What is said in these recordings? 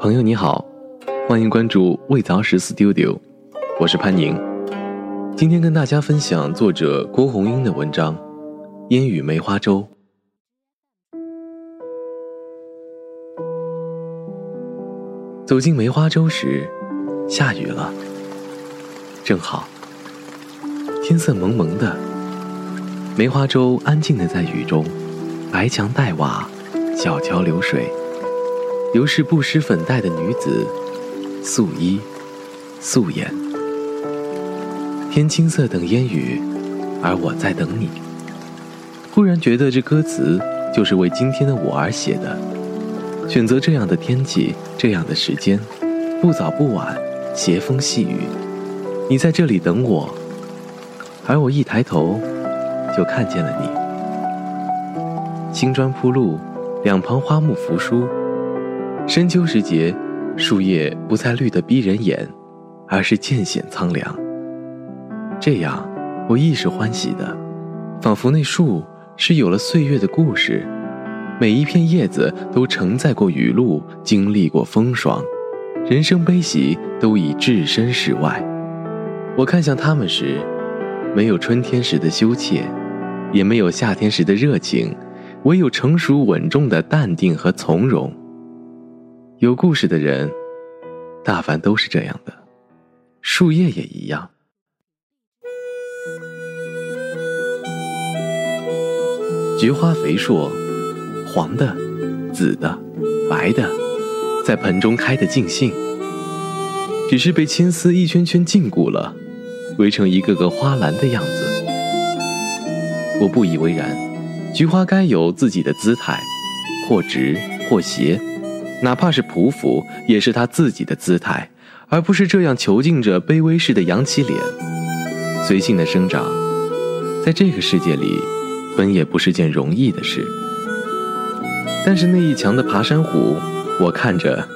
朋友你好，欢迎关注未早时 Studio，我是潘宁。今天跟大家分享作者郭红英的文章《烟雨梅花洲》。走进梅花洲时，下雨了，正好，天色蒙蒙的，梅花洲安静的在雨中，白墙黛瓦，小桥流水。犹是不施粉黛的女子，素衣素颜。天青色等烟雨，而我在等你。忽然觉得这歌词就是为今天的我而写的。选择这样的天气，这样的时间，不早不晚，斜风细雨，你在这里等我，而我一抬头，就看见了你。青砖铺路，两旁花木扶疏。深秋时节，树叶不再绿得逼人眼，而是渐显苍凉。这样，我亦是欢喜的，仿佛那树是有了岁月的故事，每一片叶子都承载过雨露，经历过风霜，人生悲喜都已置身事外。我看向他们时，没有春天时的羞怯，也没有夏天时的热情，唯有成熟稳重的淡定和从容。有故事的人，大凡都是这样的，树叶也一样。菊花肥硕，黄的、紫的、白的，在盆中开得尽兴，只是被青丝一圈圈禁锢了，围成一个个花篮的样子。我不以为然，菊花该有自己的姿态，或直或斜。哪怕是匍匐，也是他自己的姿态，而不是这样囚禁着卑微似的扬起脸，随性的生长，在这个世界里，本也不是件容易的事。但是那一墙的爬山虎，我看着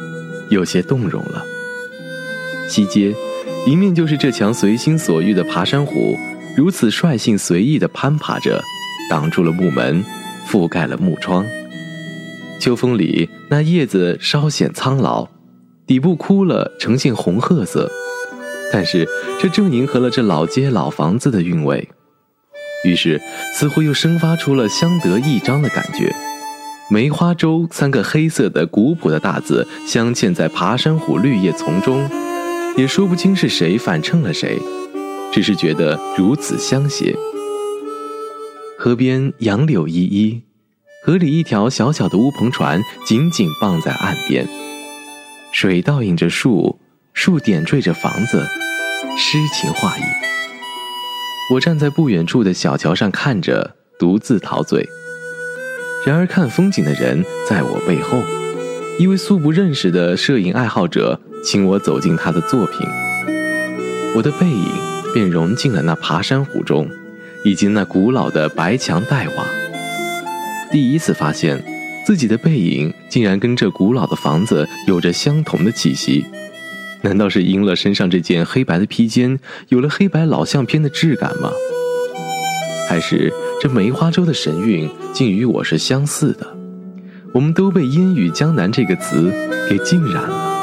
有些动容了。西街，迎面就是这墙随心所欲的爬山虎，如此率性随意地攀爬着，挡住了木门，覆盖了木窗。秋风里，那叶子稍显苍老，底部枯了，呈现红褐色。但是这正迎合了这老街老房子的韵味，于是似乎又生发出了相得益彰的感觉。梅花洲三个黑色的古朴的大字镶嵌在爬山虎绿叶丛中，也说不清是谁反衬了谁，只是觉得如此相携。河边杨柳依依。河里一条小小的乌篷船紧紧傍在岸边，水倒映着树，树点缀着房子，诗情画意。我站在不远处的小桥上看着，独自陶醉。然而看风景的人在我背后，一位素不认识的摄影爱好者请我走进他的作品，我的背影便融进了那爬山虎中，以及那古老的白墙黛瓦。第一次发现，自己的背影竟然跟这古老的房子有着相同的气息，难道是因了身上这件黑白的披肩，有了黑白老相片的质感吗？还是这梅花洲的神韵竟与我是相似的？我们都被“烟雨江南”这个词给浸染了。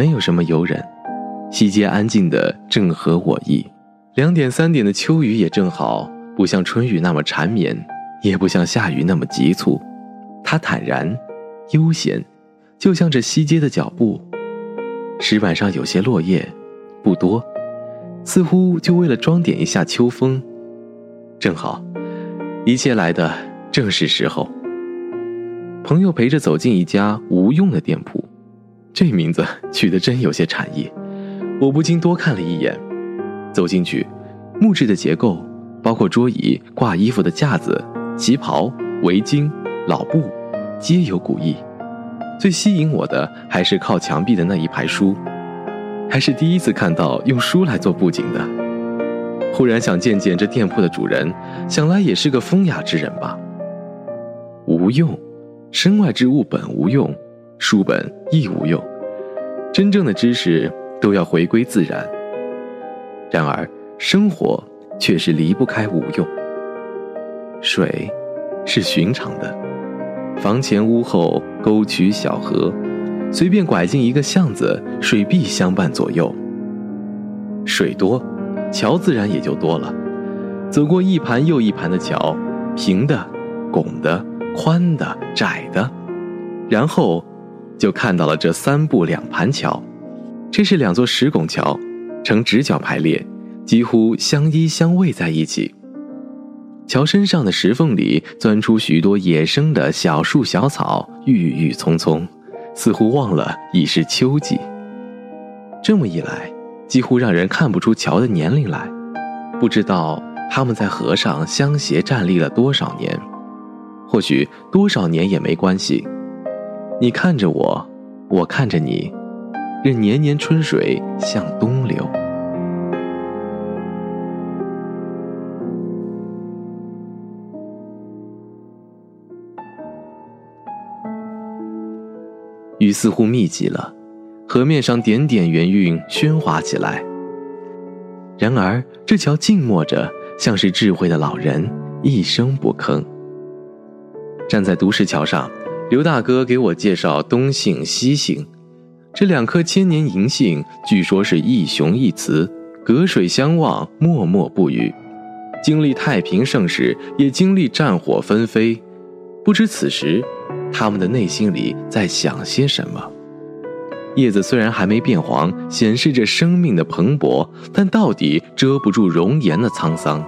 没有什么游人，西街安静的正合我意。两点三点的秋雨也正好，不像春雨那么缠绵，也不像夏雨那么急促。它坦然，悠闲，就像这西街的脚步。石板上有些落叶，不多，似乎就为了装点一下秋风。正好，一切来的正是时候。朋友陪着走进一家无用的店铺。这名字取得真有些禅意，我不禁多看了一眼。走进去，木质的结构，包括桌椅、挂衣服的架子、旗袍、围巾、老布，皆有古意。最吸引我的还是靠墙壁的那一排书，还是第一次看到用书来做布景的。忽然想见见这店铺的主人，想来也是个风雅之人吧。无用，身外之物本无用。书本亦无用，真正的知识都要回归自然。然而，生活却是离不开无用。水，是寻常的，房前屋后沟渠小河，随便拐进一个巷子，水必相伴左右。水多，桥自然也就多了。走过一盘又一盘的桥，平的、拱的、宽的、窄的，然后就看到了这三步两盘桥。这是两座石拱桥，呈直角排列，几乎相依相偎在一起。桥身上的石缝里钻出许多野生的小树小草，郁郁葱葱，似乎忘了已是秋季。这么一来，几乎让人看不出桥的年龄来，不知道。他们在河上相携站立了多少年？或许多少年也没关系。你看着我，我看着你，任年年春水向东流。雨似乎密集了，河面上点点圆晕喧哗起来。然而这桥静默着。像是智慧的老人，一声不吭。站在独石桥上，刘大哥给我介绍东杏、西杏，这两棵千年银杏，据说是一雄一雌，隔水相望，默默不语，经历太平盛世，也经历战火纷飞。不知此时，他们的内心里在想些什么。叶子虽然还没变黄，显示着生命的蓬勃，但到底遮不住容颜的沧桑。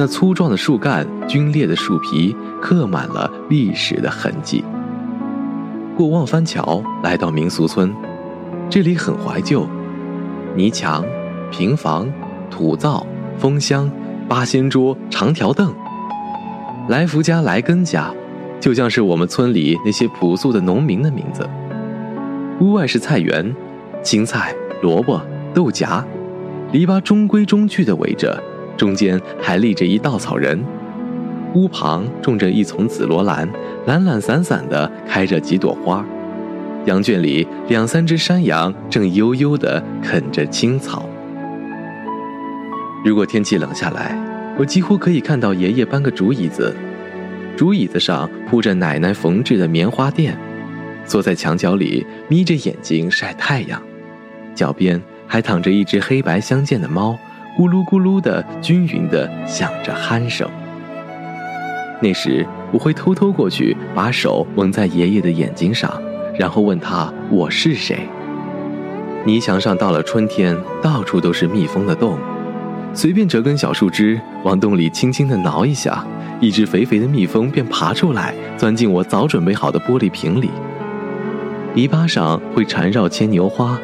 那粗壮的树干、皲裂的树皮，刻满了历史的痕迹。过望帆桥，来到民俗村，这里很怀旧，泥墙、平房、土灶、风箱、八仙桌、长条凳。来福家、来根家，就像是我们村里那些朴素的农民的名字。屋外是菜园，青菜、萝卜、豆荚，篱笆中规中矩地围着，中间还立着一稻草人。屋旁种着一丛紫罗兰，懒懒散散地开着几朵花。羊圈里两三只山羊正悠悠地啃着青草。如果天气冷下来，我几乎可以看到爷爷搬个竹椅子，竹椅子上铺着奶奶缝制的棉花垫。坐在墙角里，眯着眼睛晒太阳，脚边还躺着一只黑白相间的猫，咕噜咕噜的均匀的响着鼾声。那时我会偷偷过去，把手蒙在爷爷的眼睛上，然后问他我是谁。泥墙上到了春天，到处都是蜜蜂的洞，随便折根小树枝，往洞里轻轻的挠一下，一只肥肥的蜜蜂便爬出来，钻进我早准备好的玻璃瓶里。篱笆上会缠绕牵牛花，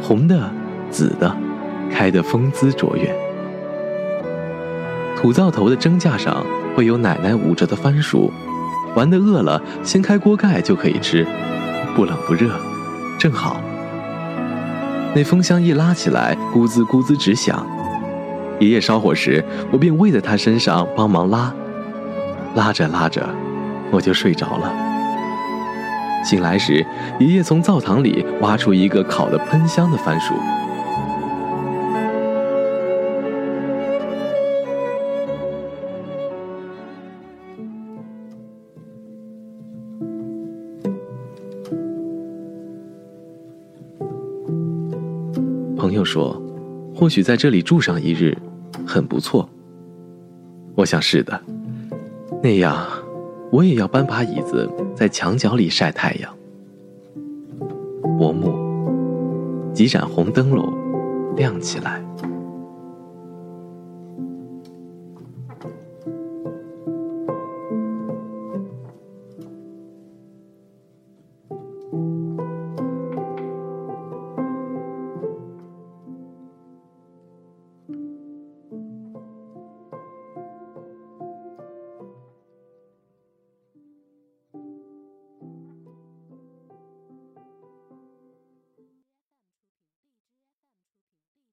红的、紫的，开得风姿卓越。土灶头的蒸架上会有奶奶捂着的番薯，玩的饿了，掀开锅盖就可以吃，不冷不热，正好。那风箱一拉起来，咕滋咕滋直响。爷爷烧火时，我便偎在他身上帮忙拉，拉着拉着，我就睡着了。醒来时，爷爷从灶堂里挖出一个烤得喷香的番薯。朋友说，或许在这里住上一日，很不错。我想是的，那样。我也要搬把椅子在墙角里晒太阳。薄暮，几盏红灯笼亮起来。